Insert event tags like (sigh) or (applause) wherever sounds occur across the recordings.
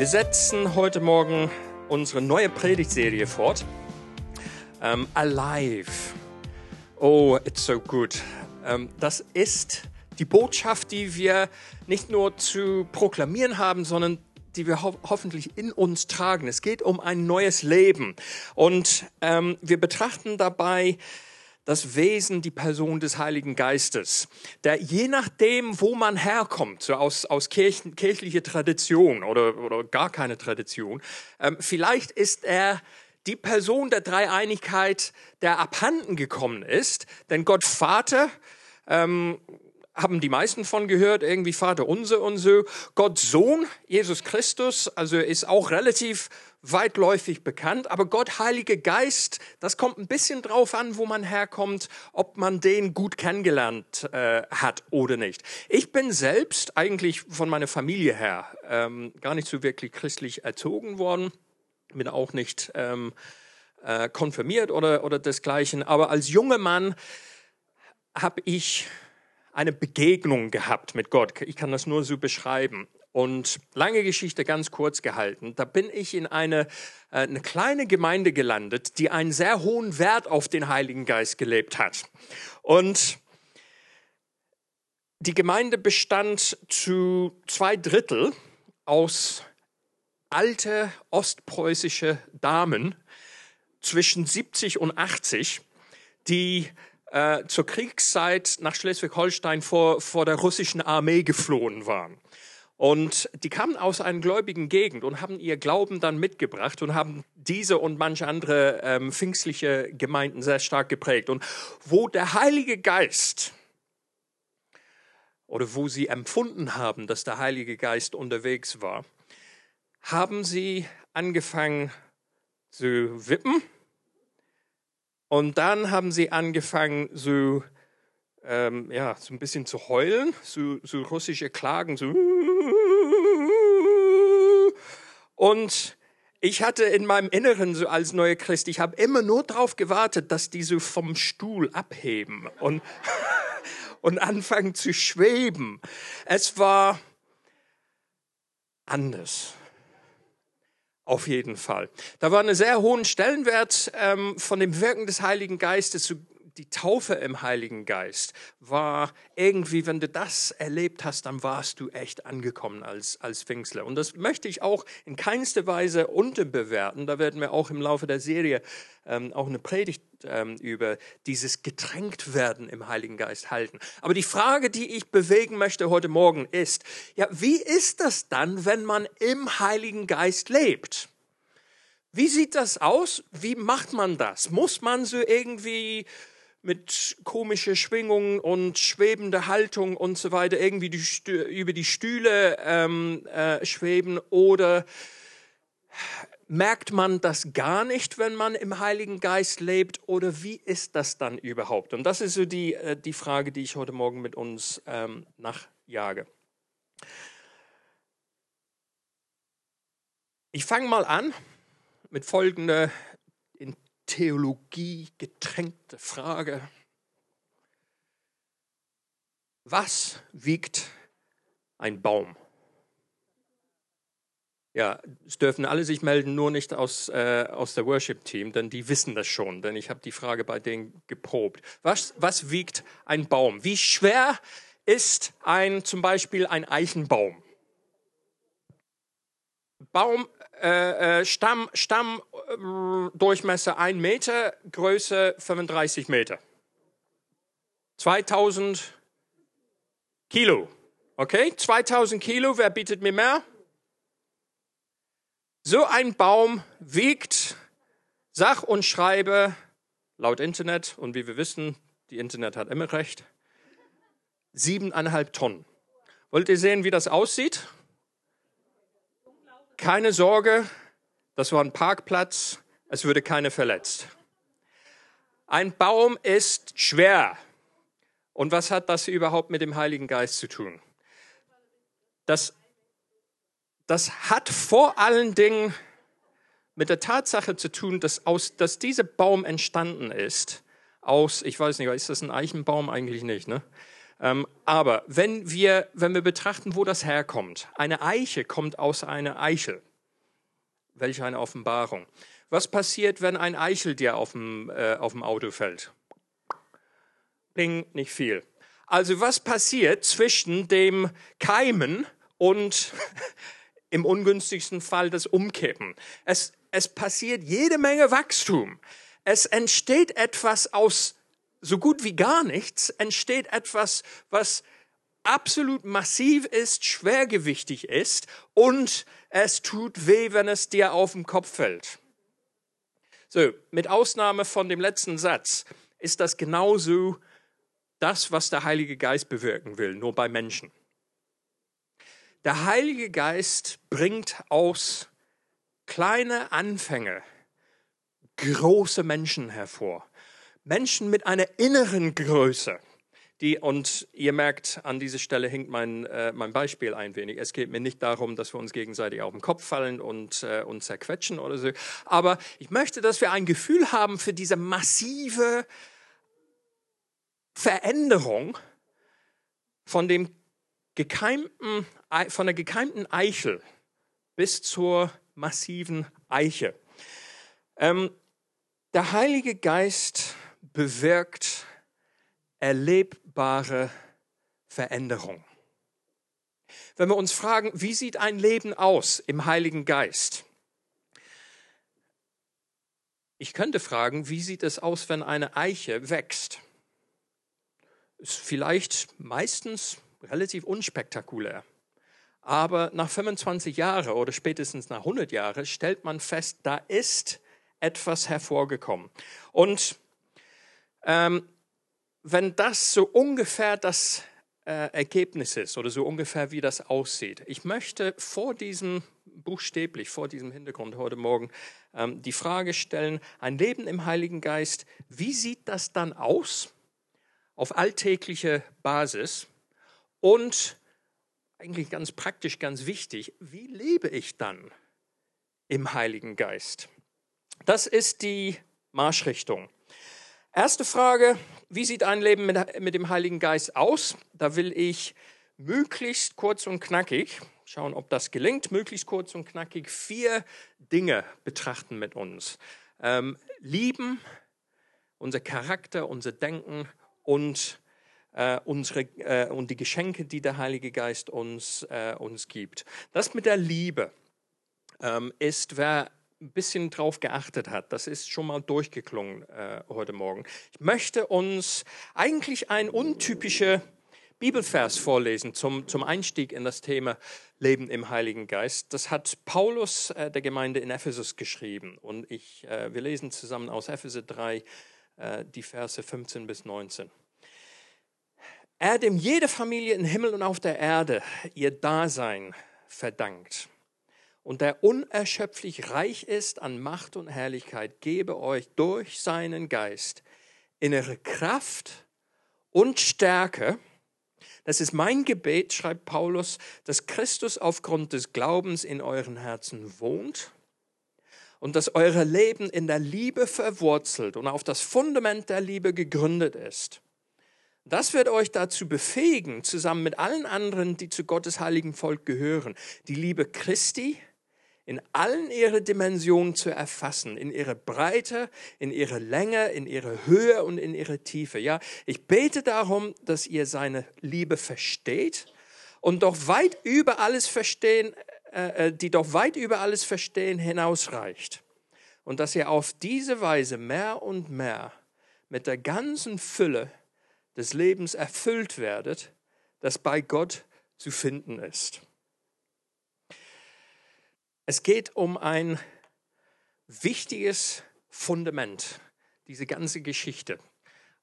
Wir setzen heute Morgen unsere neue Predigtserie fort. Um, Alive. Oh, it's so good. Um, das ist die Botschaft, die wir nicht nur zu proklamieren haben, sondern die wir ho hoffentlich in uns tragen. Es geht um ein neues Leben. Und ähm, wir betrachten dabei das Wesen, die Person des Heiligen Geistes, der je nachdem, wo man herkommt, so aus, aus Kirchen, kirchlicher Tradition oder, oder gar keine Tradition, ähm, vielleicht ist er die Person der Dreieinigkeit, der abhanden gekommen ist, denn Gott Vater, ähm, haben die meisten von gehört, irgendwie Vater unser und so. Gott Sohn, Jesus Christus, also ist auch relativ weitläufig bekannt, aber Gott Heilige Geist, das kommt ein bisschen drauf an, wo man herkommt, ob man den gut kennengelernt äh, hat oder nicht. Ich bin selbst eigentlich von meiner Familie her ähm, gar nicht so wirklich christlich erzogen worden, bin auch nicht ähm, äh, konfirmiert oder, oder desgleichen, aber als junger Mann habe ich eine Begegnung gehabt mit Gott. Ich kann das nur so beschreiben. Und lange Geschichte ganz kurz gehalten. Da bin ich in eine, äh, eine kleine Gemeinde gelandet, die einen sehr hohen Wert auf den Heiligen Geist gelebt hat. Und die Gemeinde bestand zu zwei Drittel aus alte ostpreußische Damen zwischen 70 und 80, die äh, zur Kriegszeit nach Schleswig-Holstein vor, vor der russischen Armee geflohen waren. Und die kamen aus einer gläubigen Gegend und haben ihr Glauben dann mitgebracht und haben diese und manche andere ähm, pfingstliche Gemeinden sehr stark geprägt. Und wo der Heilige Geist oder wo sie empfunden haben, dass der Heilige Geist unterwegs war, haben sie angefangen zu wippen und dann haben sie angefangen so ähm, ja, so ein bisschen zu heulen, so, so russische Klagen, so. Und ich hatte in meinem Inneren so als neuer Christ, ich habe immer nur darauf gewartet, dass die so vom Stuhl abheben und, (laughs) und anfangen zu schweben. Es war anders. Auf jeden Fall. Da war einen sehr hohen Stellenwert ähm, von dem Wirken des Heiligen Geistes, so die Taufe im Heiligen Geist war irgendwie, wenn du das erlebt hast, dann warst du echt angekommen als, als Pfingstler. Und das möchte ich auch in keinster Weise unterbewerten. Da werden wir auch im Laufe der Serie ähm, auch eine Predigt ähm, über dieses Getränktwerden im Heiligen Geist halten. Aber die Frage, die ich bewegen möchte heute Morgen ist, ja, wie ist das dann, wenn man im Heiligen Geist lebt? Wie sieht das aus? Wie macht man das? Muss man so irgendwie mit komischer Schwingung und schwebender Haltung und so weiter irgendwie die über die Stühle ähm, äh, schweben oder merkt man das gar nicht, wenn man im Heiligen Geist lebt oder wie ist das dann überhaupt? Und das ist so die, äh, die Frage, die ich heute Morgen mit uns ähm, nachjage. Ich fange mal an mit folgender Theologie getränkte Frage. Was wiegt ein Baum? Ja, es dürfen alle sich melden, nur nicht aus, äh, aus der Worship-Team, denn die wissen das schon, denn ich habe die Frage bei denen geprobt. Was, was wiegt ein Baum? Wie schwer ist ein, zum Beispiel ein Eichenbaum? Baum, äh, äh Stamm, Stamm äh, Durchmesser 1 Meter, Größe 35 Meter. 2000 Kilo. Okay, 2000 Kilo, wer bietet mir mehr? So ein Baum wiegt, sach und schreibe, laut Internet, und wie wir wissen, die Internet hat immer recht, siebeneinhalb Tonnen. Wollt ihr sehen, wie das aussieht? Keine Sorge, das war ein Parkplatz, es würde keiner verletzt. Ein Baum ist schwer. Und was hat das überhaupt mit dem Heiligen Geist zu tun? Das, das hat vor allen Dingen mit der Tatsache zu tun, dass, aus, dass dieser Baum entstanden ist aus, ich weiß nicht, ist das ein Eichenbaum? Eigentlich nicht, ne? Ähm, aber wenn wir, wenn wir betrachten, wo das herkommt, eine Eiche kommt aus einer Eichel. Welch eine Offenbarung. Was passiert, wenn ein Eichel dir auf dem, äh, auf dem Auto fällt? Ping, nicht viel. Also was passiert zwischen dem Keimen und (laughs) im ungünstigsten Fall das Umkippen? Es, es passiert jede Menge Wachstum. Es entsteht etwas aus so gut wie gar nichts, entsteht etwas, was absolut massiv ist, schwergewichtig ist und es tut weh, wenn es dir auf den Kopf fällt. So, mit Ausnahme von dem letzten Satz ist das genauso das, was der Heilige Geist bewirken will, nur bei Menschen. Der Heilige Geist bringt aus kleine Anfänge große Menschen hervor. Menschen mit einer inneren Größe. Die, und ihr merkt, an dieser Stelle hinkt mein, äh, mein Beispiel ein wenig. Es geht mir nicht darum, dass wir uns gegenseitig auf den Kopf fallen und äh, uns zerquetschen oder so. Aber ich möchte, dass wir ein Gefühl haben für diese massive Veränderung von dem gekeimten, von der gekeimten Eichel bis zur massiven Eiche. Ähm, der Heilige Geist bewirkt erlebbare Veränderung. Wenn wir uns fragen, wie sieht ein Leben aus im Heiligen Geist? Ich könnte fragen, wie sieht es aus, wenn eine Eiche wächst? Ist vielleicht meistens relativ unspektakulär. Aber nach 25 Jahren oder spätestens nach 100 Jahren stellt man fest, da ist etwas hervorgekommen. Und ähm, wenn das so ungefähr das äh, Ergebnis ist oder so ungefähr wie das aussieht, ich möchte vor diesem buchstäblich vor diesem Hintergrund heute Morgen ähm, die Frage stellen, ein Leben im Heiligen Geist, wie sieht das dann aus auf alltäglicher Basis und eigentlich ganz praktisch, ganz wichtig, wie lebe ich dann im Heiligen Geist? Das ist die Marschrichtung. Erste Frage, wie sieht ein Leben mit, mit, dem Heiligen Geist aus? Da will ich möglichst kurz und knackig, schauen, ob das gelingt, möglichst kurz und knackig vier Dinge betrachten mit uns. Ähm, lieben, unser Charakter, unser Denken und, äh, unsere, äh, und die Geschenke, die der Heilige Geist uns, äh, uns gibt. Das mit der Liebe ähm, ist, wer ein bisschen drauf geachtet hat. Das ist schon mal durchgeklungen äh, heute Morgen. Ich möchte uns eigentlich ein untypischer Bibelvers vorlesen zum, zum Einstieg in das Thema Leben im Heiligen Geist. Das hat Paulus äh, der Gemeinde in Ephesus geschrieben. Und ich, äh, wir lesen zusammen aus Epheser 3 äh, die Verse 15 bis 19. Er, dem jede Familie im Himmel und auf der Erde ihr Dasein verdankt und der unerschöpflich reich ist an Macht und Herrlichkeit, gebe euch durch seinen Geist innere Kraft und Stärke. Das ist mein Gebet, schreibt Paulus, dass Christus aufgrund des Glaubens in euren Herzen wohnt und dass euer Leben in der Liebe verwurzelt und auf das Fundament der Liebe gegründet ist. Das wird euch dazu befähigen, zusammen mit allen anderen, die zu Gottes heiligen Volk gehören, die Liebe Christi, in allen ihre Dimensionen zu erfassen, in ihre Breite, in ihre Länge, in ihre Höhe und in ihre Tiefe. Ja, ich bete darum, dass ihr seine Liebe versteht und doch weit über alles verstehen, äh, äh, die doch weit über alles Verstehen hinausreicht. Und dass ihr auf diese Weise mehr und mehr mit der ganzen Fülle des Lebens erfüllt werdet, das bei Gott zu finden ist. Es geht um ein wichtiges Fundament, diese ganze Geschichte,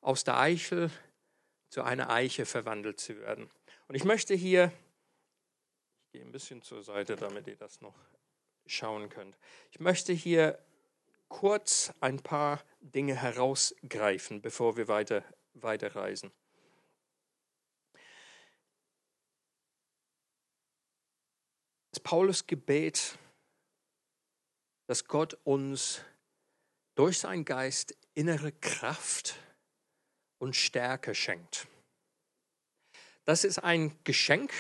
aus der Eichel zu einer Eiche verwandelt zu werden. Und ich möchte hier gehe ein bisschen zur Seite, damit ihr das noch schauen könnt. Ich möchte hier kurz ein paar Dinge herausgreifen, bevor wir weiter, weiterreisen. Paulus Gebet, dass Gott uns durch seinen Geist innere Kraft und Stärke schenkt. Das ist ein Geschenk.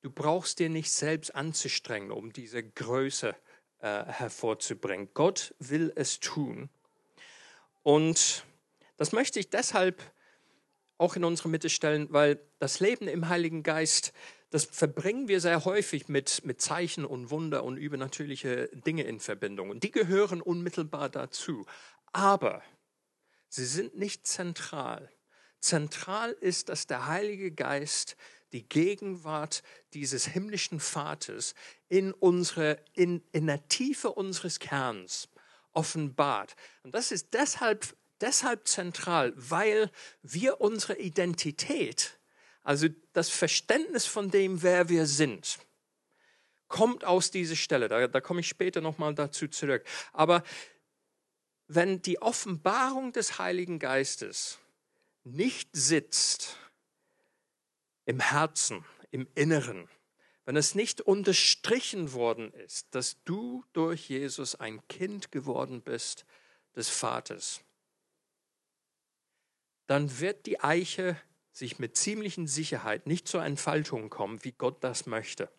Du brauchst dir nicht selbst anzustrengen, um diese Größe äh, hervorzubringen. Gott will es tun. Und das möchte ich deshalb auch in unsere Mitte stellen, weil das Leben im Heiligen Geist, das verbringen wir sehr häufig mit, mit Zeichen und Wunder und übernatürliche Dinge in Verbindung. Und die gehören unmittelbar dazu. Aber sie sind nicht zentral. Zentral ist, dass der Heilige Geist die Gegenwart dieses himmlischen Vaters in, unsere, in, in der Tiefe unseres Kerns offenbart. Und das ist deshalb, deshalb zentral, weil wir unsere Identität, also das Verständnis von dem, wer wir sind, kommt aus dieser Stelle. Da, da komme ich später nochmal dazu zurück. Aber wenn die Offenbarung des Heiligen Geistes nicht sitzt im Herzen, im Inneren, wenn es nicht unterstrichen worden ist, dass du durch Jesus ein Kind geworden bist des Vaters, dann wird die Eiche sich mit ziemlichen Sicherheit nicht zur Entfaltung kommen, wie Gott das möchte.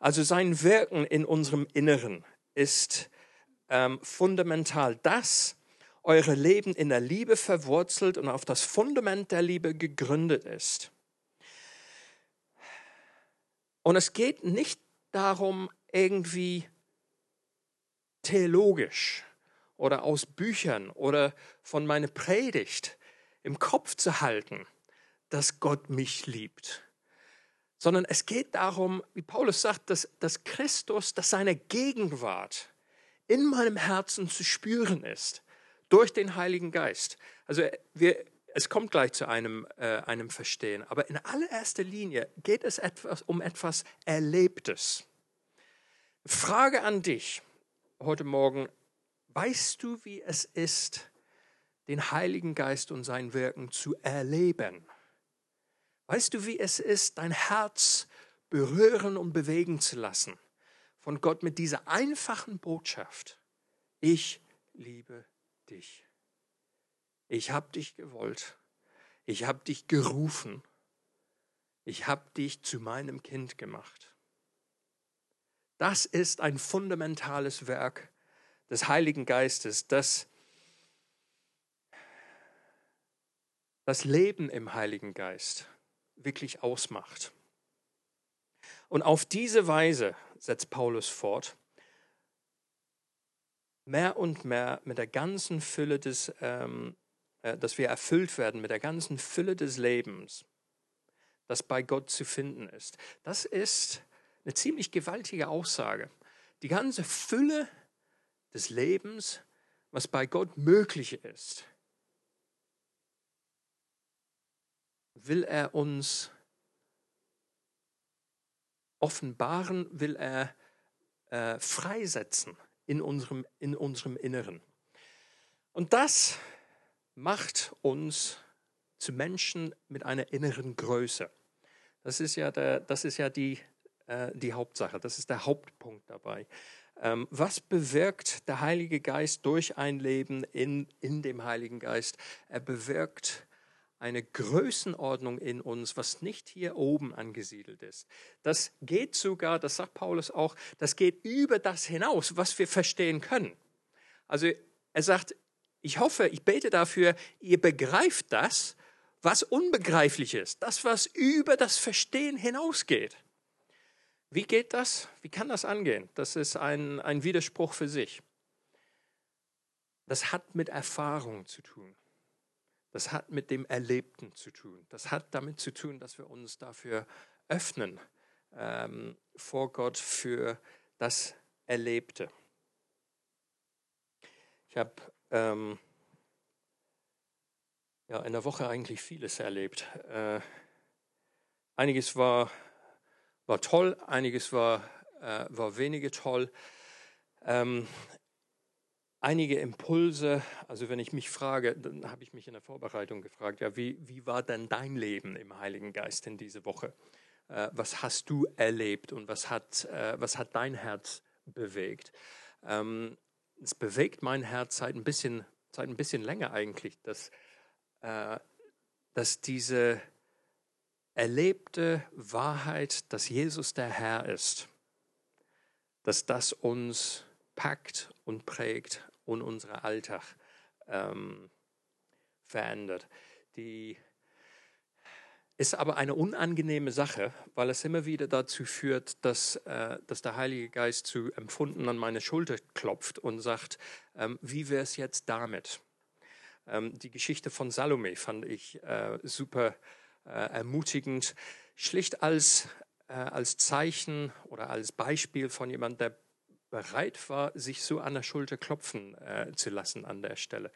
Also sein Wirken in unserem Inneren ist ähm, fundamental. Das eure Leben in der Liebe verwurzelt und auf das Fundament der Liebe gegründet ist. Und es geht nicht darum, irgendwie theologisch oder aus Büchern oder von meiner Predigt im Kopf zu halten, dass Gott mich liebt, sondern es geht darum, wie Paulus sagt, dass, dass Christus, dass seine Gegenwart in meinem Herzen zu spüren ist durch den Heiligen Geist. Also wir, es kommt gleich zu einem, äh, einem Verstehen, aber in allererster Linie geht es etwas, um etwas Erlebtes. Frage an dich heute Morgen, weißt du, wie es ist, den Heiligen Geist und sein Wirken zu erleben? Weißt du, wie es ist, dein Herz berühren und bewegen zu lassen? von Gott mit dieser einfachen Botschaft. Ich liebe dich. Ich habe dich gewollt. Ich habe dich gerufen. Ich habe dich zu meinem Kind gemacht. Das ist ein fundamentales Werk des Heiligen Geistes, das das Leben im Heiligen Geist wirklich ausmacht. Und auf diese Weise, setzt Paulus fort, mehr und mehr mit der ganzen Fülle des, ähm, äh, dass wir erfüllt werden mit der ganzen Fülle des Lebens, das bei Gott zu finden ist. Das ist eine ziemlich gewaltige Aussage. Die ganze Fülle des Lebens, was bei Gott möglich ist, will er uns offenbaren, will er äh, freisetzen in unserem, in unserem Inneren. Und das macht uns zu Menschen mit einer inneren Größe. Das ist ja, der, das ist ja die, äh, die Hauptsache, das ist der Hauptpunkt dabei. Ähm, was bewirkt der Heilige Geist durch ein Leben in, in dem Heiligen Geist? Er bewirkt eine Größenordnung in uns, was nicht hier oben angesiedelt ist. Das geht sogar, das sagt Paulus auch, das geht über das hinaus, was wir verstehen können. Also er sagt, ich hoffe, ich bete dafür, ihr begreift das, was unbegreiflich ist, das, was über das Verstehen hinausgeht. Wie geht das? Wie kann das angehen? Das ist ein, ein Widerspruch für sich. Das hat mit Erfahrung zu tun. Das hat mit dem Erlebten zu tun. Das hat damit zu tun, dass wir uns dafür öffnen ähm, vor Gott für das Erlebte. Ich habe ähm, ja, in der Woche eigentlich vieles erlebt. Äh, einiges war, war toll, einiges war, äh, war weniger toll. Ähm, einige Impulse, also wenn ich mich frage, dann habe ich mich in der Vorbereitung gefragt, ja, wie, wie war denn dein Leben im Heiligen Geist in dieser Woche? Äh, was hast du erlebt und was hat, äh, was hat dein Herz bewegt? Ähm, es bewegt mein Herz seit ein bisschen, seit ein bisschen länger eigentlich, dass, äh, dass diese erlebte Wahrheit, dass Jesus der Herr ist, dass das uns packt und prägt und unseren Alltag ähm, verändert. Die ist aber eine unangenehme Sache, weil es immer wieder dazu führt, dass, äh, dass der Heilige Geist zu Empfunden an meine Schulter klopft und sagt, ähm, wie wäre es jetzt damit? Ähm, die Geschichte von Salome fand ich äh, super äh, ermutigend, schlicht als, äh, als Zeichen oder als Beispiel von jemandem, der bereit war, sich so an der Schulter klopfen äh, zu lassen an der Stelle.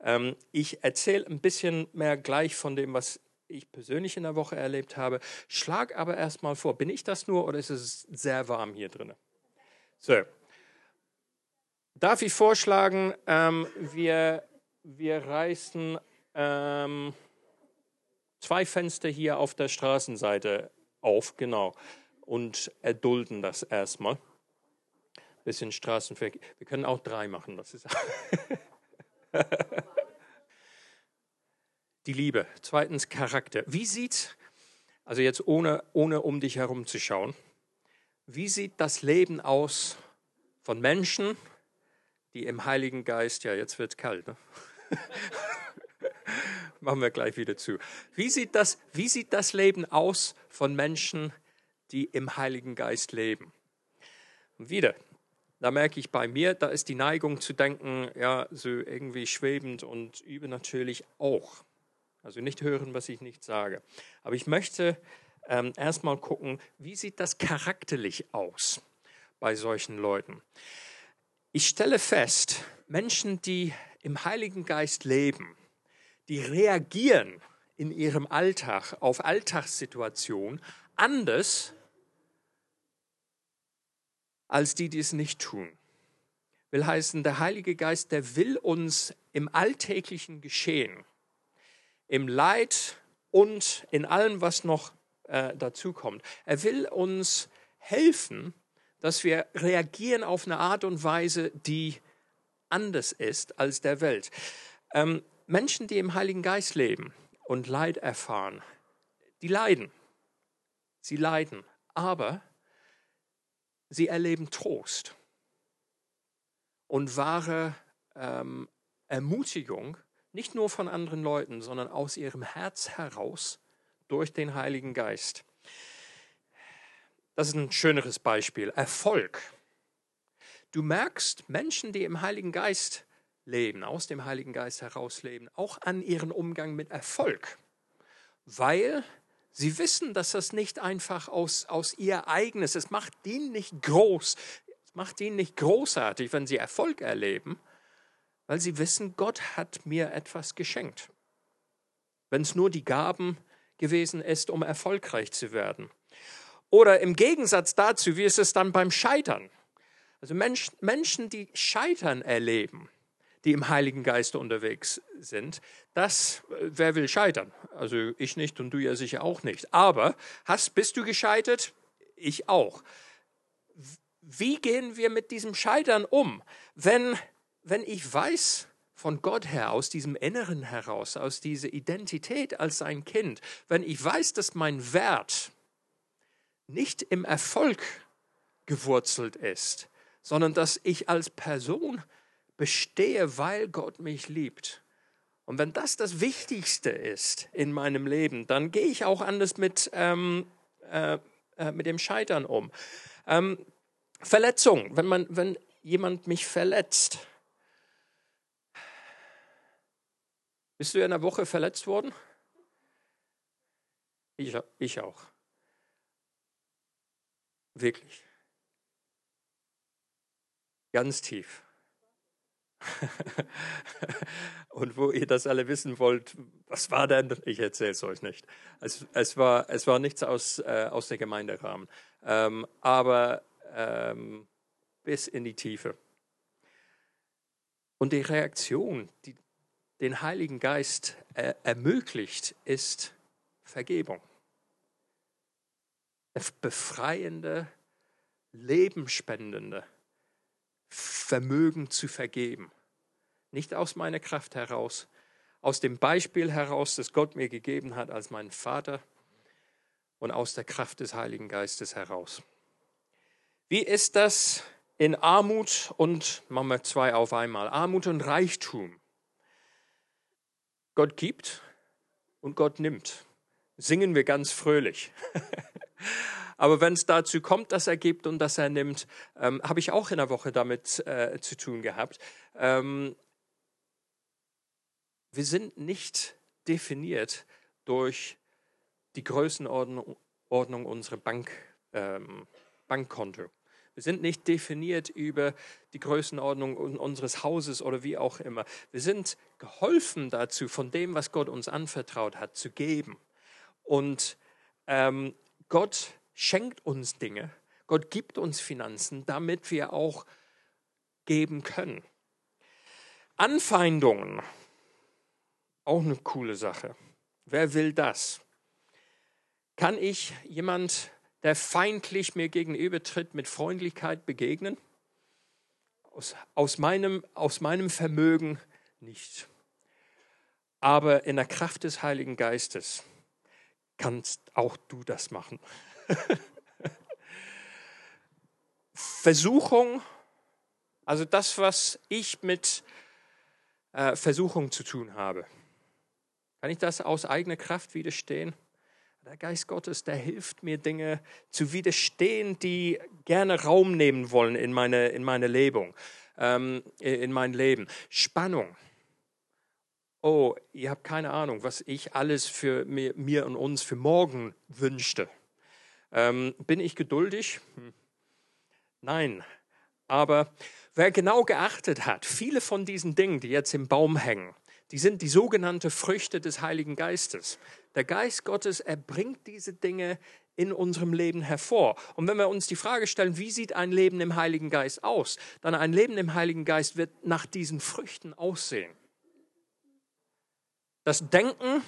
Ähm, ich erzähle ein bisschen mehr gleich von dem, was ich persönlich in der Woche erlebt habe. Schlag aber erstmal vor, bin ich das nur oder ist es sehr warm hier drin? So. Darf ich vorschlagen, ähm, wir, wir reißen ähm, zwei Fenster hier auf der Straßenseite auf, genau, und erdulden das erstmal. Bisschen Straßenverkehr. Wir können auch drei machen, das ist. die Liebe. Zweitens Charakter. Wie sieht, also jetzt ohne, ohne um dich herum zu schauen, wie sieht das Leben aus von Menschen, die im Heiligen Geist, ja, jetzt wird es kalt, ne? (laughs) Machen wir gleich wieder zu. Wie sieht, das, wie sieht das Leben aus von Menschen, die im Heiligen Geist leben? Und wieder, da merke ich bei mir, da ist die Neigung zu denken, ja, so irgendwie schwebend und übernatürlich auch. Also nicht hören, was ich nicht sage. Aber ich möchte ähm, erstmal gucken, wie sieht das charakterlich aus bei solchen Leuten. Ich stelle fest, Menschen, die im Heiligen Geist leben, die reagieren in ihrem Alltag auf Alltagssituationen anders als die, die es nicht tun. Will heißen, der Heilige Geist, der will uns im alltäglichen Geschehen im Leid und in allem, was noch äh, dazukommt. Er will uns helfen, dass wir reagieren auf eine Art und Weise, die anders ist als der Welt. Ähm, Menschen, die im Heiligen Geist leben und Leid erfahren, die leiden. Sie leiden, aber sie erleben Trost und wahre ähm, Ermutigung nicht nur von anderen Leuten, sondern aus ihrem Herz heraus durch den Heiligen Geist. Das ist ein schöneres Beispiel. Erfolg. Du merkst, Menschen, die im Heiligen Geist leben, aus dem Heiligen Geist heraus leben, auch an ihren Umgang mit Erfolg, weil sie wissen, dass das nicht einfach aus, aus ihr eigenes, es macht ihnen nicht groß, es macht ihnen nicht großartig, wenn sie Erfolg erleben, weil sie wissen, Gott hat mir etwas geschenkt. Wenn es nur die Gaben gewesen ist, um erfolgreich zu werden. Oder im Gegensatz dazu, wie ist es dann beim Scheitern? Also Mensch, Menschen, die Scheitern erleben, die im Heiligen Geist unterwegs sind, das, äh, wer will scheitern? Also ich nicht und du ja sicher auch nicht. Aber hast, bist du gescheitert? Ich auch. Wie gehen wir mit diesem Scheitern um, wenn wenn ich weiß von Gott her, aus diesem Inneren heraus, aus dieser Identität als sein Kind, wenn ich weiß, dass mein Wert nicht im Erfolg gewurzelt ist, sondern dass ich als Person bestehe, weil Gott mich liebt. Und wenn das das Wichtigste ist in meinem Leben, dann gehe ich auch anders mit, ähm, äh, äh, mit dem Scheitern um. Ähm, Verletzung, wenn, man, wenn jemand mich verletzt, Bist du in der Woche verletzt worden? Ich, ich auch. Wirklich. Ganz tief. (laughs) und wo ihr das alle wissen wollt, was war denn? Ich erzähle es euch nicht. Es, es, war, es war nichts aus, äh, aus der Gemeinderahmen, ähm, aber ähm, bis in die Tiefe. Und die Reaktion, die den Heiligen Geist äh, ermöglicht, ist Vergebung. Befreiende, lebenspendende Vermögen zu vergeben. Nicht aus meiner Kraft heraus, aus dem Beispiel heraus, das Gott mir gegeben hat als mein Vater und aus der Kraft des Heiligen Geistes heraus. Wie ist das in Armut und, machen wir zwei auf einmal, Armut und Reichtum? Gott gibt und Gott nimmt. Singen wir ganz fröhlich. (laughs) Aber wenn es dazu kommt, dass er gibt und dass er nimmt, ähm, habe ich auch in der Woche damit äh, zu tun gehabt. Ähm, wir sind nicht definiert durch die Größenordnung Ordnung unserer Bank, ähm, Bankkonto. Wir sind nicht definiert über die Größenordnung unseres Hauses oder wie auch immer. Wir sind geholfen dazu, von dem, was Gott uns anvertraut hat, zu geben. Und ähm, Gott schenkt uns Dinge, Gott gibt uns Finanzen, damit wir auch geben können. Anfeindungen, auch eine coole Sache. Wer will das? Kann ich jemand der feindlich mir gegenübertritt, mit Freundlichkeit begegnen? Aus, aus, meinem, aus meinem Vermögen nicht. Aber in der Kraft des Heiligen Geistes kannst auch du das machen. (laughs) Versuchung, also das, was ich mit äh, Versuchung zu tun habe. Kann ich das aus eigener Kraft widerstehen? Der Geist Gottes, der hilft mir, Dinge zu widerstehen, die gerne Raum nehmen wollen in meine, in meine Lebung, ähm, in mein Leben. Spannung. Oh, ihr habt keine Ahnung, was ich alles für mir, mir und uns für morgen wünschte. Ähm, bin ich geduldig? Hm. Nein. Aber wer genau geachtet hat, viele von diesen Dingen, die jetzt im Baum hängen, die sind die sogenannten Früchte des Heiligen Geistes. Der Geist Gottes, er bringt diese Dinge in unserem Leben hervor. Und wenn wir uns die Frage stellen, wie sieht ein Leben im Heiligen Geist aus, dann ein Leben im Heiligen Geist wird nach diesen Früchten aussehen. Das Denken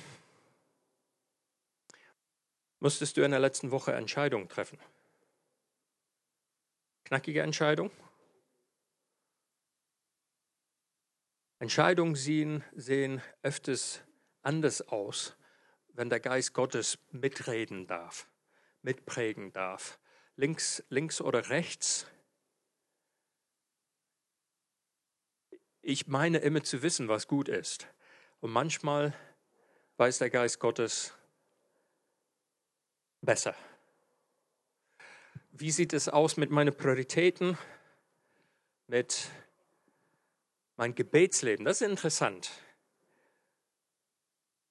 musstest du in der letzten Woche Entscheidungen treffen. Knackige Entscheidung, Entscheidungen sehen, sehen öfters anders aus, wenn der Geist Gottes mitreden darf, mitprägen darf. Links, links oder rechts. Ich meine immer zu wissen, was gut ist. Und manchmal weiß der Geist Gottes besser. Wie sieht es aus mit meinen Prioritäten, mit mein Gebetsleben, das ist interessant.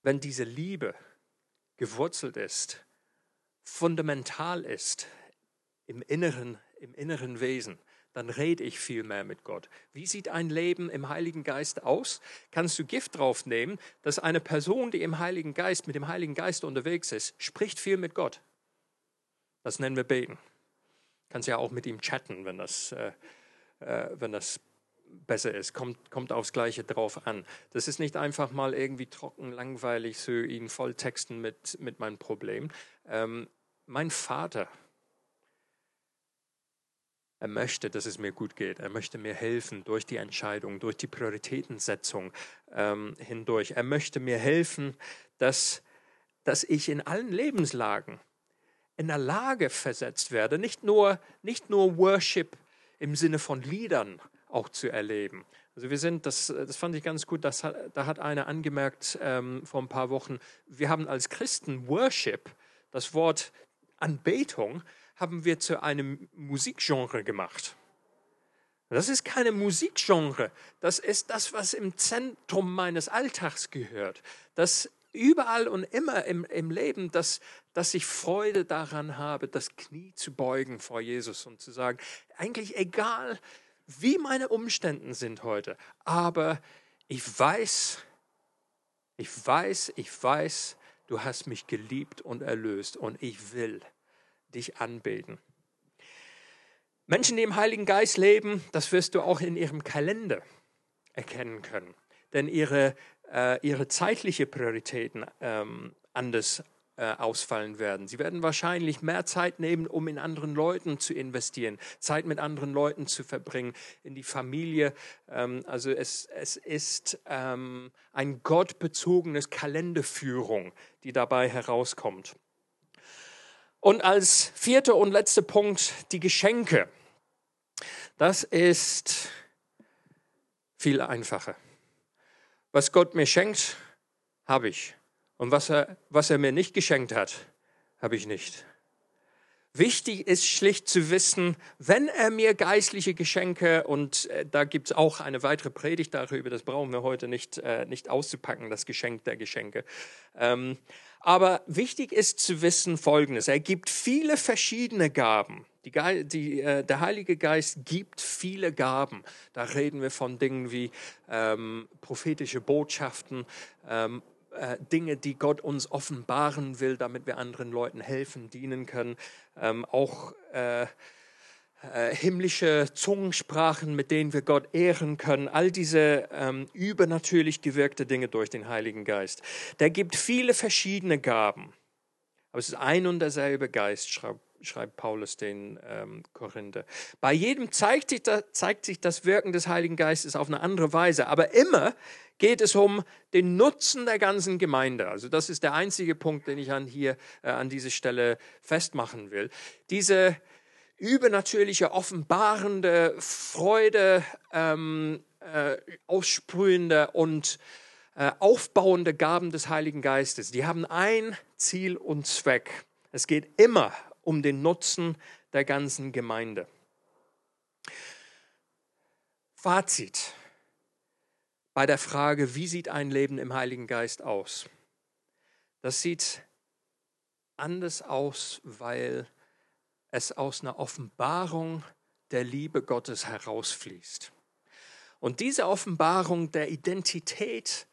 Wenn diese Liebe gewurzelt ist, fundamental ist im inneren, im inneren Wesen, dann rede ich viel mehr mit Gott. Wie sieht ein Leben im Heiligen Geist aus? Kannst du Gift drauf nehmen, dass eine Person, die im Heiligen Geist, mit dem Heiligen Geist unterwegs ist, spricht viel mit Gott? Das nennen wir Beten. Kannst ja auch mit ihm chatten, wenn das, äh, äh, wenn das besser ist, kommt, kommt aufs Gleiche drauf an. Das ist nicht einfach mal irgendwie trocken, langweilig, so ihn voll texten mit, mit meinem Problem. Ähm, mein Vater, er möchte, dass es mir gut geht. Er möchte mir helfen durch die Entscheidung, durch die Prioritätensetzung ähm, hindurch. Er möchte mir helfen, dass, dass ich in allen Lebenslagen in der Lage versetzt werde, nicht nur, nicht nur Worship im Sinne von Liedern auch zu erleben. Also wir sind, das, das fand ich ganz gut, das hat, da hat einer angemerkt ähm, vor ein paar Wochen, wir haben als Christen Worship, das Wort Anbetung, haben wir zu einem Musikgenre gemacht. Das ist keine Musikgenre, das ist das, was im Zentrum meines Alltags gehört. Das überall und immer im, im Leben, dass, dass ich Freude daran habe, das Knie zu beugen vor Jesus und zu sagen, eigentlich egal, wie meine Umstände sind heute. Aber ich weiß, ich weiß, ich weiß, du hast mich geliebt und erlöst und ich will dich anbeten. Menschen, die im Heiligen Geist leben, das wirst du auch in ihrem Kalender erkennen können. Denn ihre, äh, ihre zeitliche Prioritäten ähm, anders äh, ausfallen werden. Sie werden wahrscheinlich mehr Zeit nehmen, um in anderen Leuten zu investieren, Zeit mit anderen Leuten zu verbringen, in die Familie. Ähm, also es, es ist ähm, ein gottbezogenes Kalenderführung, die dabei herauskommt. Und als vierter und letzter Punkt die Geschenke. Das ist viel einfacher. Was Gott mir schenkt, habe ich. Und was er, was er mir nicht geschenkt hat, habe ich nicht. Wichtig ist schlicht zu wissen, wenn er mir geistliche Geschenke, und äh, da gibt es auch eine weitere Predigt darüber, das brauchen wir heute nicht, äh, nicht auszupacken, das Geschenk der Geschenke. Ähm, aber wichtig ist zu wissen Folgendes, er gibt viele verschiedene Gaben. Die, die, äh, der Heilige Geist gibt viele Gaben. Da reden wir von Dingen wie ähm, prophetische Botschaften, ähm, äh, Dinge, die Gott uns offenbaren will, damit wir anderen Leuten helfen, dienen können. Ähm, auch äh, äh, himmlische Zungensprachen, mit denen wir Gott ehren können. All diese ähm, übernatürlich gewirkte Dinge durch den Heiligen Geist. Der gibt viele verschiedene Gaben. Aber es ist ein und derselbe Geist, schreibt schreibt Paulus den ähm, Korinther. Bei jedem zeigt sich, da, zeigt sich das Wirken des Heiligen Geistes auf eine andere Weise, aber immer geht es um den Nutzen der ganzen Gemeinde. Also das ist der einzige Punkt, den ich an hier äh, an dieser Stelle festmachen will. Diese übernatürliche, offenbarende Freude, ähm, äh, aussprühende und äh, aufbauende Gaben des Heiligen Geistes, die haben ein Ziel und Zweck. Es geht immer um den Nutzen der ganzen Gemeinde. Fazit bei der Frage, wie sieht ein Leben im Heiligen Geist aus? Das sieht anders aus, weil es aus einer Offenbarung der Liebe Gottes herausfließt. Und diese Offenbarung der Identität,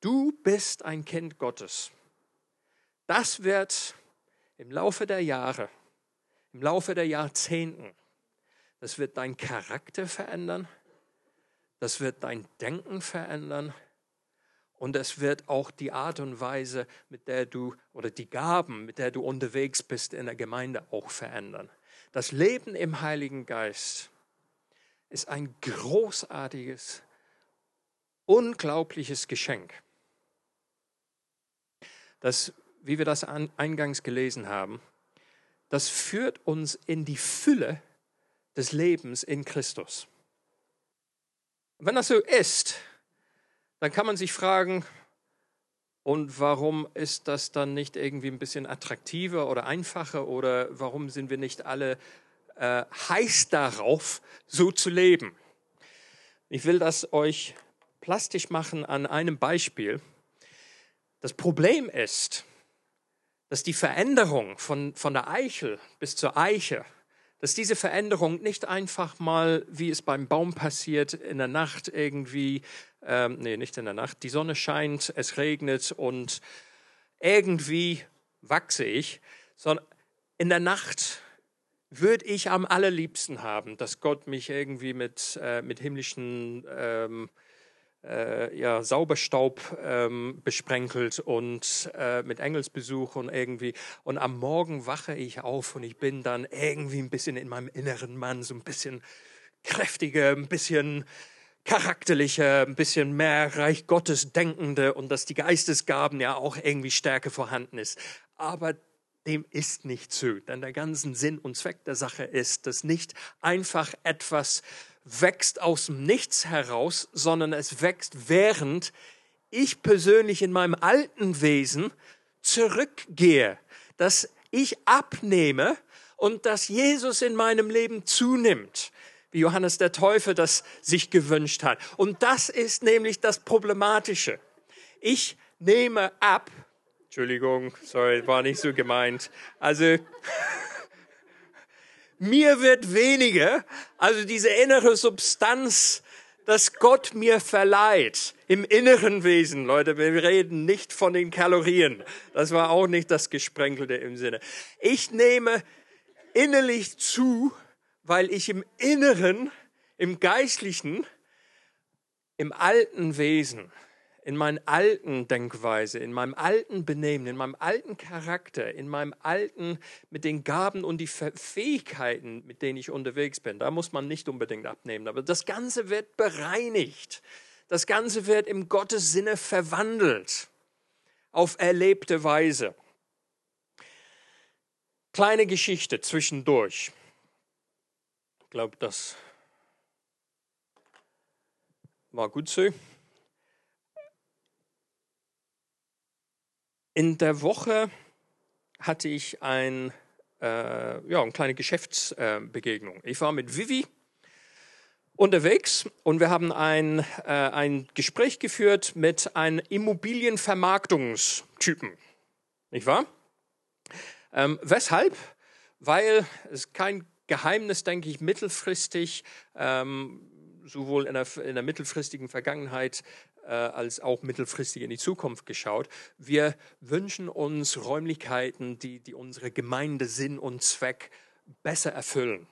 du bist ein Kind Gottes, das wird im Laufe der Jahre, im Laufe der Jahrzehnten, das wird dein Charakter verändern, das wird dein Denken verändern und es wird auch die Art und Weise, mit der du oder die Gaben, mit der du unterwegs bist in der Gemeinde auch verändern. Das Leben im Heiligen Geist ist ein großartiges, unglaubliches Geschenk, das wie wir das eingangs gelesen haben, das führt uns in die Fülle des Lebens in Christus. wenn das so ist, dann kann man sich fragen, und warum ist das dann nicht irgendwie ein bisschen attraktiver oder einfacher oder warum sind wir nicht alle äh, heiß darauf, so zu leben? Ich will das euch plastisch machen an einem Beispiel. Das Problem ist, dass die Veränderung von, von der Eichel bis zur Eiche, dass diese Veränderung nicht einfach mal, wie es beim Baum passiert, in der Nacht irgendwie, ähm, nee, nicht in der Nacht, die Sonne scheint, es regnet und irgendwie wachse ich, sondern in der Nacht würde ich am allerliebsten haben, dass Gott mich irgendwie mit, äh, mit himmlischen ähm, äh, ja, Sauberstaub ähm, besprenkelt und äh, mit Engelsbesuch und irgendwie. Und am Morgen wache ich auf und ich bin dann irgendwie ein bisschen in meinem inneren Mann, so ein bisschen kräftiger, ein bisschen charakterlicher, ein bisschen mehr Reich Gottes denkende und dass die Geistesgaben ja auch irgendwie stärker vorhanden ist. Aber dem ist nicht so, denn der ganzen Sinn und Zweck der Sache ist, dass nicht einfach etwas wächst aus dem Nichts heraus, sondern es wächst während ich persönlich in meinem alten Wesen zurückgehe, dass ich abnehme und dass Jesus in meinem Leben zunimmt, wie Johannes der Täufer das sich gewünscht hat. Und das ist nämlich das Problematische. Ich nehme ab, Entschuldigung, sorry, war nicht so gemeint. Also, (laughs) mir wird weniger, also diese innere Substanz, dass Gott mir verleiht im inneren Wesen. Leute, wir reden nicht von den Kalorien. Das war auch nicht das Gesprenkelte im Sinne. Ich nehme innerlich zu, weil ich im Inneren, im Geistlichen, im alten Wesen in meiner alten Denkweise, in meinem alten Benehmen, in meinem alten Charakter, in meinem alten, mit den Gaben und die Fähigkeiten, mit denen ich unterwegs bin. Da muss man nicht unbedingt abnehmen. Aber das Ganze wird bereinigt. Das Ganze wird im Gottes Sinne verwandelt. Auf erlebte Weise. Kleine Geschichte zwischendurch. Ich glaube, das war gut so. In der Woche hatte ich ein, äh, ja, eine kleine Geschäftsbegegnung. ich war mit Vivi unterwegs und wir haben ein, äh, ein Gespräch geführt mit einem Immobilienvermarktungstypen. Nicht wahr? Ähm, weshalb? Weil es kein Geheimnis, denke ich, mittelfristig, ähm, sowohl in der, in der mittelfristigen Vergangenheit äh, als auch mittelfristig in die Zukunft geschaut. Wir wünschen uns Räumlichkeiten, die, die unsere Gemeinde Sinn und Zweck besser erfüllen,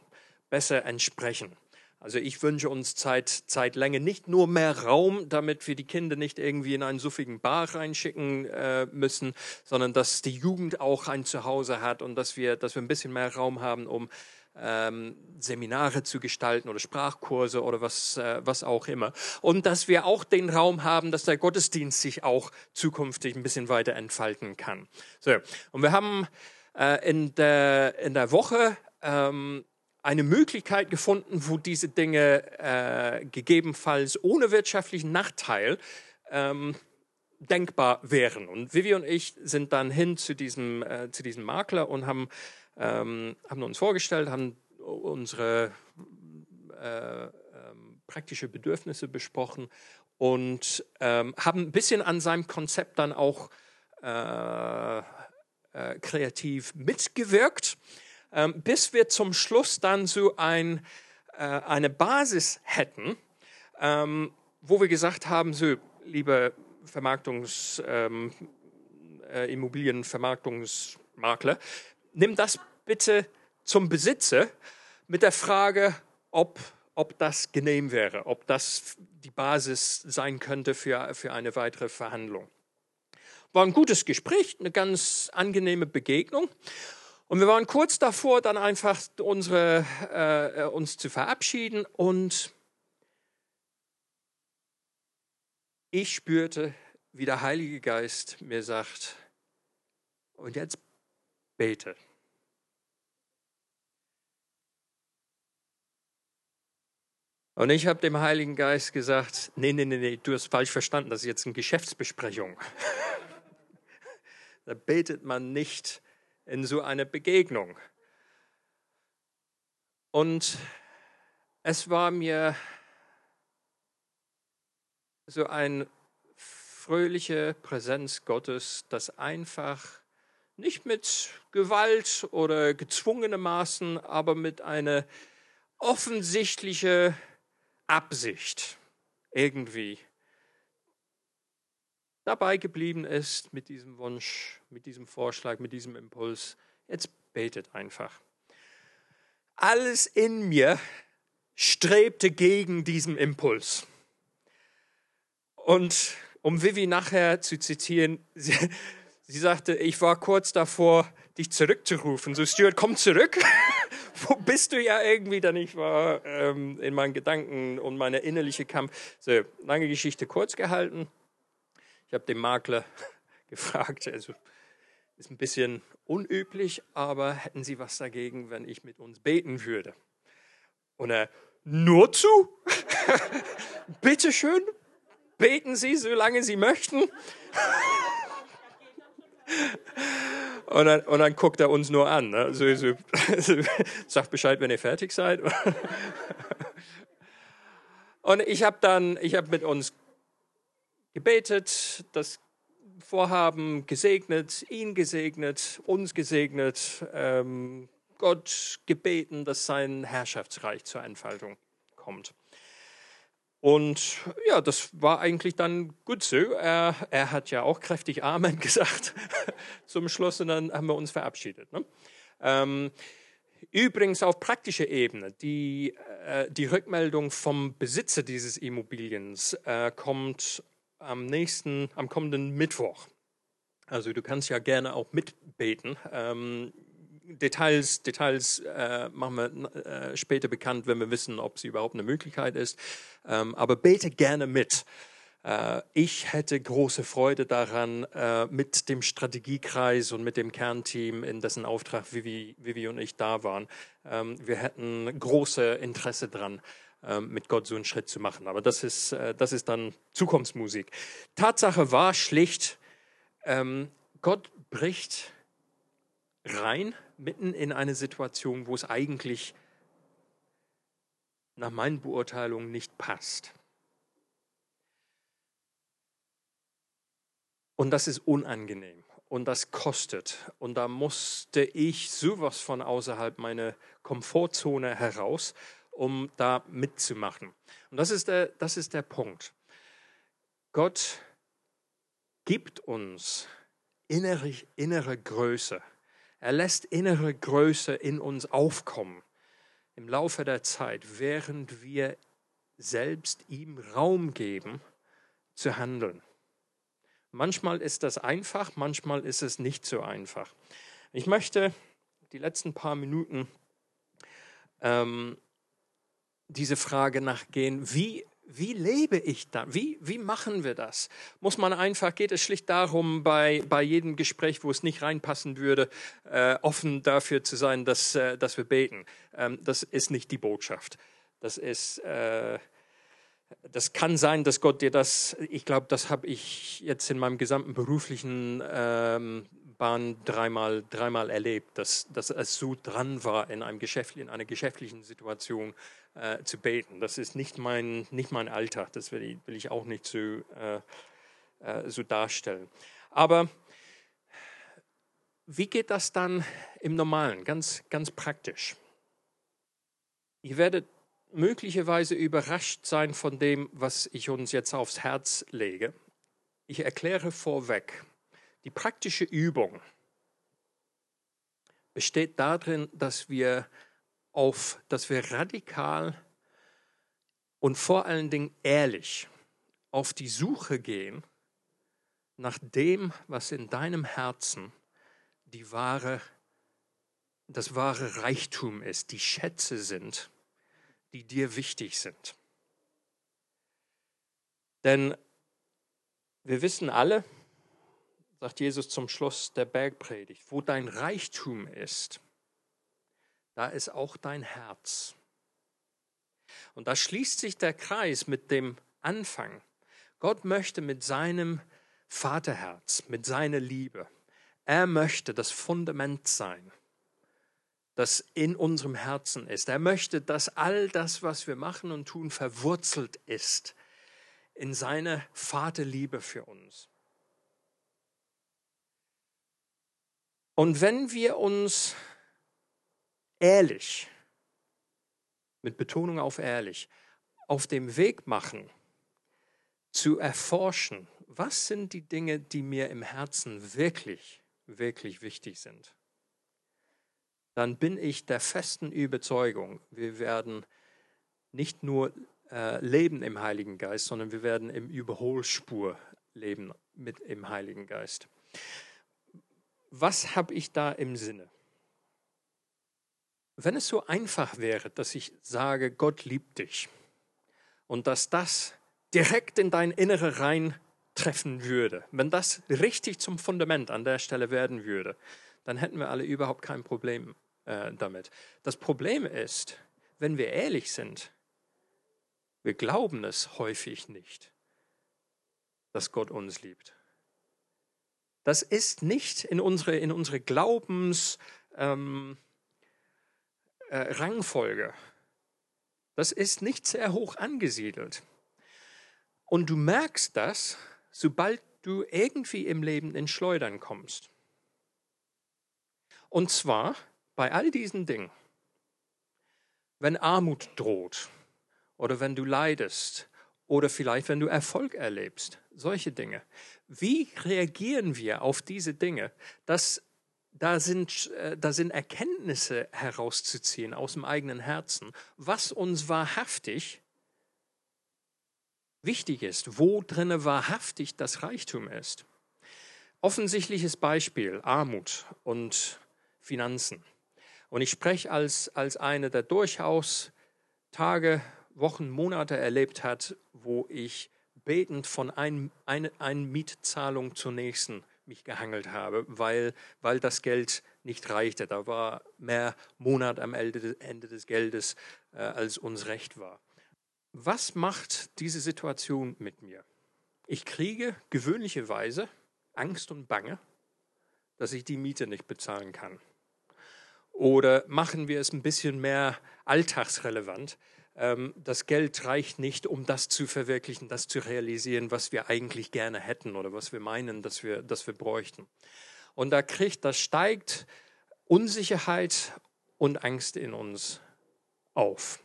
besser entsprechen. Also ich wünsche uns Zeit, Zeitlänge nicht nur mehr Raum, damit wir die Kinder nicht irgendwie in einen suffigen Bar reinschicken äh, müssen, sondern dass die Jugend auch ein Zuhause hat und dass wir, dass wir ein bisschen mehr Raum haben, um ähm, Seminare zu gestalten oder Sprachkurse oder was, äh, was auch immer. Und dass wir auch den Raum haben, dass der Gottesdienst sich auch zukünftig ein bisschen weiter entfalten kann. So, und wir haben äh, in, der, in der Woche ähm, eine Möglichkeit gefunden, wo diese Dinge äh, gegebenenfalls ohne wirtschaftlichen Nachteil ähm, denkbar wären. Und Vivi und ich sind dann hin zu diesem, äh, zu diesem Makler und haben ähm, haben uns vorgestellt, haben unsere äh, ähm, praktische Bedürfnisse besprochen und ähm, haben ein bisschen an seinem Konzept dann auch äh, äh, kreativ mitgewirkt, ähm, bis wir zum Schluss dann so ein, äh, eine Basis hätten, ähm, wo wir gesagt haben, so, liebe Vermarktungs, ähm, äh, Immobilienvermarktungsmakler, nimm das bitte zum Besitzer mit der Frage, ob, ob das genehm wäre, ob das die Basis sein könnte für, für eine weitere Verhandlung. War ein gutes Gespräch, eine ganz angenehme Begegnung. Und wir waren kurz davor, dann einfach unsere, äh, uns zu verabschieden. Und ich spürte, wie der Heilige Geist mir sagt, und jetzt bete. Und ich habe dem Heiligen Geist gesagt, nee, nee, nee, nee, du hast falsch verstanden, das ist jetzt eine Geschäftsbesprechung. (laughs) da betet man nicht in so einer Begegnung. Und es war mir so eine fröhliche Präsenz Gottes, das einfach nicht mit Gewalt oder gezwungenermaßen, aber mit einer offensichtlichen Absicht irgendwie dabei geblieben ist mit diesem Wunsch, mit diesem Vorschlag, mit diesem Impuls. Jetzt betet einfach. Alles in mir strebte gegen diesen Impuls. Und um Vivi nachher zu zitieren, (laughs) sie, sie sagte, ich war kurz davor, dich zurückzurufen. So, Stuart, komm zurück. (laughs) (laughs) wo bist du ja irgendwie dann ich war ähm, in meinen Gedanken und meine innerliche Kampf. So, lange Geschichte kurz gehalten. Ich habe den Makler (laughs) gefragt, also ist ein bisschen unüblich, aber hätten Sie was dagegen, wenn ich mit uns beten würde? Und er, nur zu? (laughs) Bitte schön, beten Sie, solange Sie möchten. Und dann, und dann guckt er uns nur an. Ne? So, so, (laughs) sagt Bescheid, wenn ihr fertig seid. (laughs) Und ich habe dann, ich habe mit uns gebetet, das Vorhaben gesegnet, ihn gesegnet, uns gesegnet, ähm, Gott gebeten, dass sein Herrschaftsreich zur Entfaltung kommt. Und ja, das war eigentlich dann gut so. Er, er hat ja auch kräftig Amen (laughs) gesagt zum Schluss und dann haben wir uns verabschiedet. Ne? Ähm, übrigens auf praktischer Ebene, die, äh, die Rückmeldung vom Besitzer dieses Immobiliens äh, kommt am nächsten, am kommenden Mittwoch. Also du kannst ja gerne auch mitbeten. Ähm, Details, Details äh, machen wir äh, später bekannt, wenn wir wissen, ob sie überhaupt eine Möglichkeit ist. Ähm, aber bete gerne mit. Äh, ich hätte große Freude daran, äh, mit dem Strategiekreis und mit dem Kernteam, in dessen Auftrag Vivi, Vivi und ich da waren. Ähm, wir hätten große Interesse dran, ähm, mit Gott so einen Schritt zu machen. Aber das ist, äh, das ist dann Zukunftsmusik. Tatsache war schlicht, ähm, Gott bricht rein mitten in eine Situation, wo es eigentlich nach meinen Beurteilungen nicht passt. Und das ist unangenehm und das kostet. Und da musste ich sowas von außerhalb meiner Komfortzone heraus, um da mitzumachen. Und das ist der, das ist der Punkt. Gott gibt uns innere, innere Größe. Er lässt innere Größe in uns aufkommen im Laufe der Zeit, während wir selbst ihm Raum geben zu handeln. Manchmal ist das einfach, manchmal ist es nicht so einfach. Ich möchte die letzten paar Minuten ähm, diese Frage nachgehen, wie wie lebe ich dann? Wie, wie machen wir das? Muss man einfach, geht es schlicht darum, bei, bei jedem Gespräch, wo es nicht reinpassen würde, äh, offen dafür zu sein, dass, äh, dass wir beten. Ähm, das ist nicht die Botschaft. Das ist, äh, das kann sein, dass Gott dir das, ich glaube, das habe ich jetzt in meinem gesamten beruflichen ähm, Bahn dreimal, dreimal erlebt, dass, dass es so dran war, in, einem Geschäft, in einer geschäftlichen Situation äh, zu beten. Das ist nicht mein, nicht mein Alltag, das will ich, will ich auch nicht so, äh, äh, so darstellen. Aber wie geht das dann im Normalen, ganz, ganz praktisch? Ihr werdet möglicherweise überrascht sein von dem, was ich uns jetzt aufs Herz lege. Ich erkläre vorweg, die praktische Übung besteht darin, dass wir auf, dass wir radikal und vor allen Dingen ehrlich auf die Suche gehen nach dem, was in deinem Herzen die wahre, das wahre Reichtum ist, die Schätze sind, die dir wichtig sind. Denn wir wissen alle, sagt Jesus zum Schluss der Bergpredigt, wo dein Reichtum ist, da ist auch dein Herz. Und da schließt sich der Kreis mit dem Anfang. Gott möchte mit seinem Vaterherz, mit seiner Liebe, er möchte das Fundament sein, das in unserem Herzen ist. Er möchte, dass all das, was wir machen und tun, verwurzelt ist in seine Vaterliebe für uns. Und wenn wir uns ehrlich, mit Betonung auf ehrlich, auf dem Weg machen, zu erforschen, was sind die Dinge, die mir im Herzen wirklich, wirklich wichtig sind, dann bin ich der festen Überzeugung, wir werden nicht nur äh, leben im Heiligen Geist, sondern wir werden im Überholspur leben mit im Heiligen Geist. Was habe ich da im Sinne? Wenn es so einfach wäre, dass ich sage, Gott liebt dich und dass das direkt in dein Innere rein treffen würde, wenn das richtig zum Fundament an der Stelle werden würde, dann hätten wir alle überhaupt kein Problem äh, damit. Das Problem ist, wenn wir ehrlich sind, wir glauben es häufig nicht, dass Gott uns liebt. Das ist nicht in unsere, in unsere Glaubens, ähm, äh. Das ist nicht sehr hoch angesiedelt. Und du merkst das, sobald du irgendwie im Leben in Schleudern kommst. Und zwar bei all diesen Dingen, wenn Armut droht oder wenn du leidest oder vielleicht wenn du Erfolg erlebst, solche Dinge, wie reagieren wir auf diese Dinge? Das, da, sind, äh, da sind Erkenntnisse herauszuziehen aus dem eigenen Herzen, was uns wahrhaftig wichtig ist, wo drinne wahrhaftig das Reichtum ist. Offensichtliches Beispiel Armut und Finanzen. Und ich spreche als, als einer, der durchaus Tage, Wochen, Monate erlebt hat, wo ich betend von ein, ein, ein Mietzahlung zur nächsten mich gehangelt habe, weil, weil das Geld nicht reichte. Da war mehr Monat am Ende des Geldes, äh, als uns recht war. Was macht diese Situation mit mir? Ich kriege gewöhnlicherweise Angst und Bange, dass ich die Miete nicht bezahlen kann. Oder machen wir es ein bisschen mehr alltagsrelevant? Ähm, das Geld reicht nicht, um das zu verwirklichen, das zu realisieren, was wir eigentlich gerne hätten oder was wir meinen, dass wir, dass wir bräuchten. Und da kriegt, das steigt Unsicherheit und Angst in uns auf.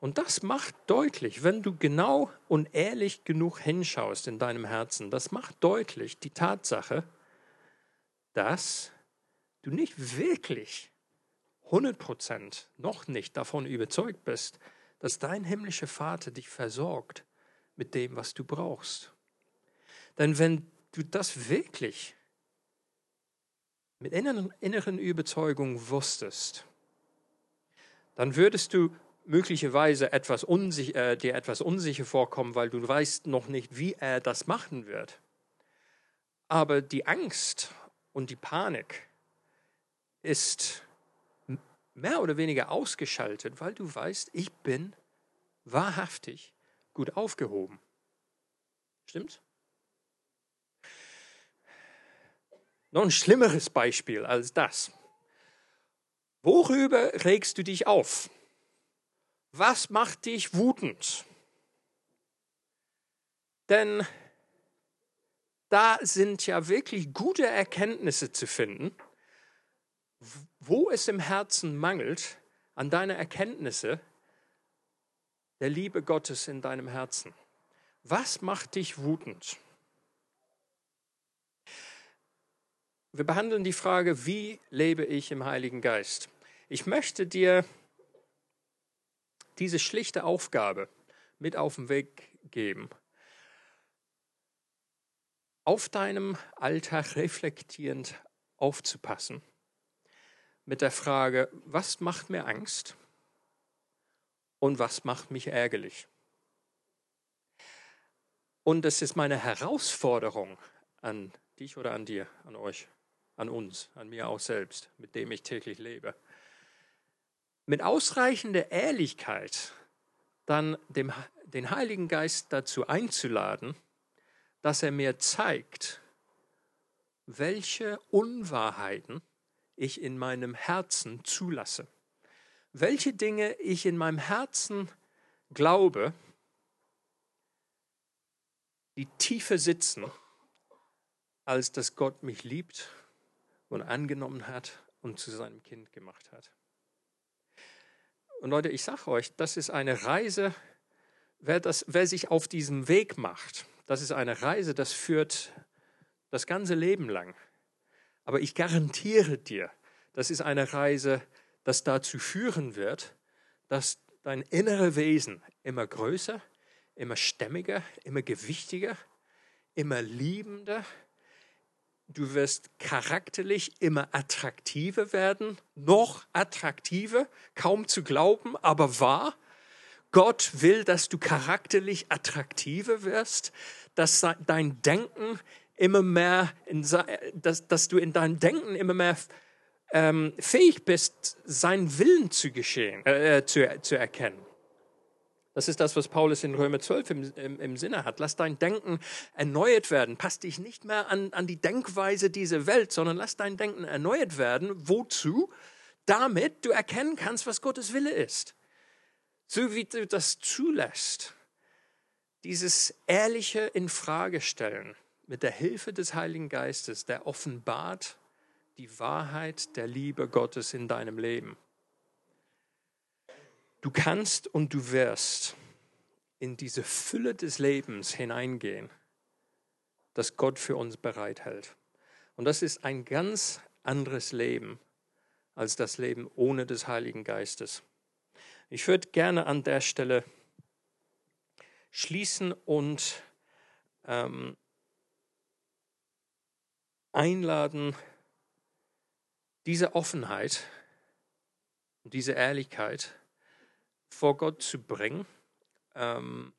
Und das macht deutlich, wenn du genau und ehrlich genug hinschaust in deinem Herzen, das macht deutlich die Tatsache, dass du nicht wirklich 100% noch nicht davon überzeugt bist, dass dein himmlischer Vater dich versorgt mit dem, was du brauchst. Denn wenn du das wirklich mit inneren, inneren Überzeugung wusstest, dann würdest du möglicherweise etwas unsicher, äh, dir etwas unsicher vorkommen, weil du weißt noch nicht, wie er das machen wird. Aber die Angst und die Panik ist mehr oder weniger ausgeschaltet, weil du weißt, ich bin wahrhaftig gut aufgehoben. Stimmt's? Noch ein schlimmeres Beispiel als das. Worüber regst du dich auf? Was macht dich wutend? Denn da sind ja wirklich gute Erkenntnisse zu finden, wo es im Herzen mangelt an deiner Erkenntnisse der Liebe Gottes in deinem Herzen. Was macht dich wutend? Wir behandeln die Frage, wie lebe ich im Heiligen Geist? Ich möchte dir diese schlichte Aufgabe mit auf den Weg geben. Auf deinem Alltag reflektierend aufzupassen mit der Frage, was macht mir Angst und was macht mich ärgerlich? Und es ist meine Herausforderung an dich oder an dir, an euch, an uns, an mir auch selbst, mit dem ich täglich lebe. Mit ausreichender Ehrlichkeit dann dem, den Heiligen Geist dazu einzuladen, dass er mir zeigt, welche Unwahrheiten ich in meinem Herzen zulasse. Welche Dinge ich in meinem Herzen glaube, die tiefer sitzen, als dass Gott mich liebt und angenommen hat und zu seinem Kind gemacht hat. Und Leute, ich sage euch, das ist eine Reise, wer, das, wer sich auf diesem Weg macht, das ist eine Reise, das führt das ganze Leben lang. Aber ich garantiere dir, das ist eine Reise, das dazu führen wird, dass dein inneres Wesen immer größer, immer stämmiger, immer gewichtiger, immer liebender. Du wirst charakterlich immer attraktiver werden, noch attraktiver, kaum zu glauben, aber wahr. Gott will, dass du charakterlich attraktiver wirst, dass dein Denken immer mehr, in, dass, dass du in deinem Denken immer mehr ähm, fähig bist, seinen Willen zu geschehen, äh, äh, zu, zu erkennen. Das ist das, was Paulus in Römer 12 im, im, im, Sinne hat. Lass dein Denken erneuert werden. Pass dich nicht mehr an, an die Denkweise dieser Welt, sondern lass dein Denken erneuert werden. Wozu? Damit du erkennen kannst, was Gottes Wille ist. So wie du das zulässt. Dieses ehrliche Infragestellen mit der Hilfe des Heiligen Geistes, der offenbart die Wahrheit der Liebe Gottes in deinem Leben. Du kannst und du wirst in diese Fülle des Lebens hineingehen, das Gott für uns bereithält. Und das ist ein ganz anderes Leben als das Leben ohne des Heiligen Geistes. Ich würde gerne an der Stelle schließen und ähm, einladen, diese Offenheit und diese Ehrlichkeit vor Gott zu bringen. Ähm,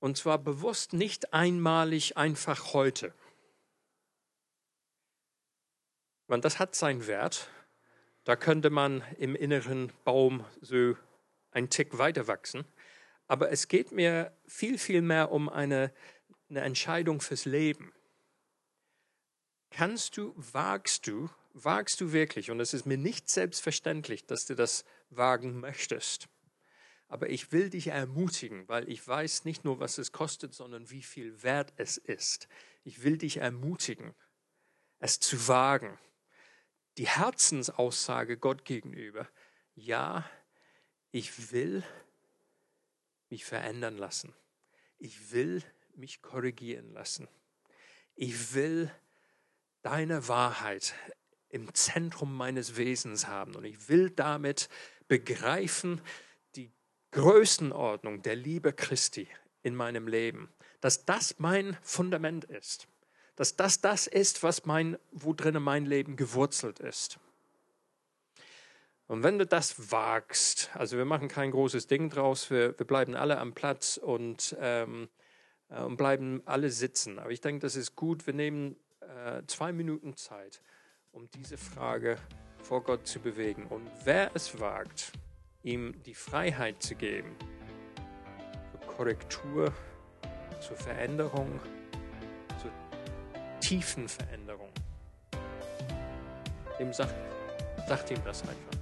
und zwar bewusst nicht einmalig einfach heute. Weil das hat seinen Wert. Da könnte man im inneren Baum so einen Tick weiter wachsen. Aber es geht mir viel, viel mehr um eine, eine Entscheidung fürs Leben. Kannst du, wagst du, wagst du wirklich, und es ist mir nicht selbstverständlich, dass du das wagen möchtest, aber ich will dich ermutigen, weil ich weiß nicht nur, was es kostet, sondern wie viel wert es ist. Ich will dich ermutigen, es zu wagen. Die Herzensaussage Gott gegenüber, ja, ich will mich verändern lassen. Ich will mich korrigieren lassen. Ich will deine Wahrheit im Zentrum meines Wesens haben. Und ich will damit begreifen die Größenordnung der Liebe Christi in meinem Leben. Dass das mein Fundament ist. Dass das das ist, was mein, wo drinnen mein Leben gewurzelt ist. Und wenn du das wagst, also wir machen kein großes Ding draus, wir, wir bleiben alle am Platz und, ähm, äh, und bleiben alle sitzen. Aber ich denke, das ist gut. Wir nehmen äh, zwei Minuten Zeit, um diese Frage vor Gott zu bewegen. Und wer es wagt, ihm die Freiheit zu geben, zur Korrektur, zur Veränderung, zur tiefen Veränderung, dem sagt, sagt ihm das einfach.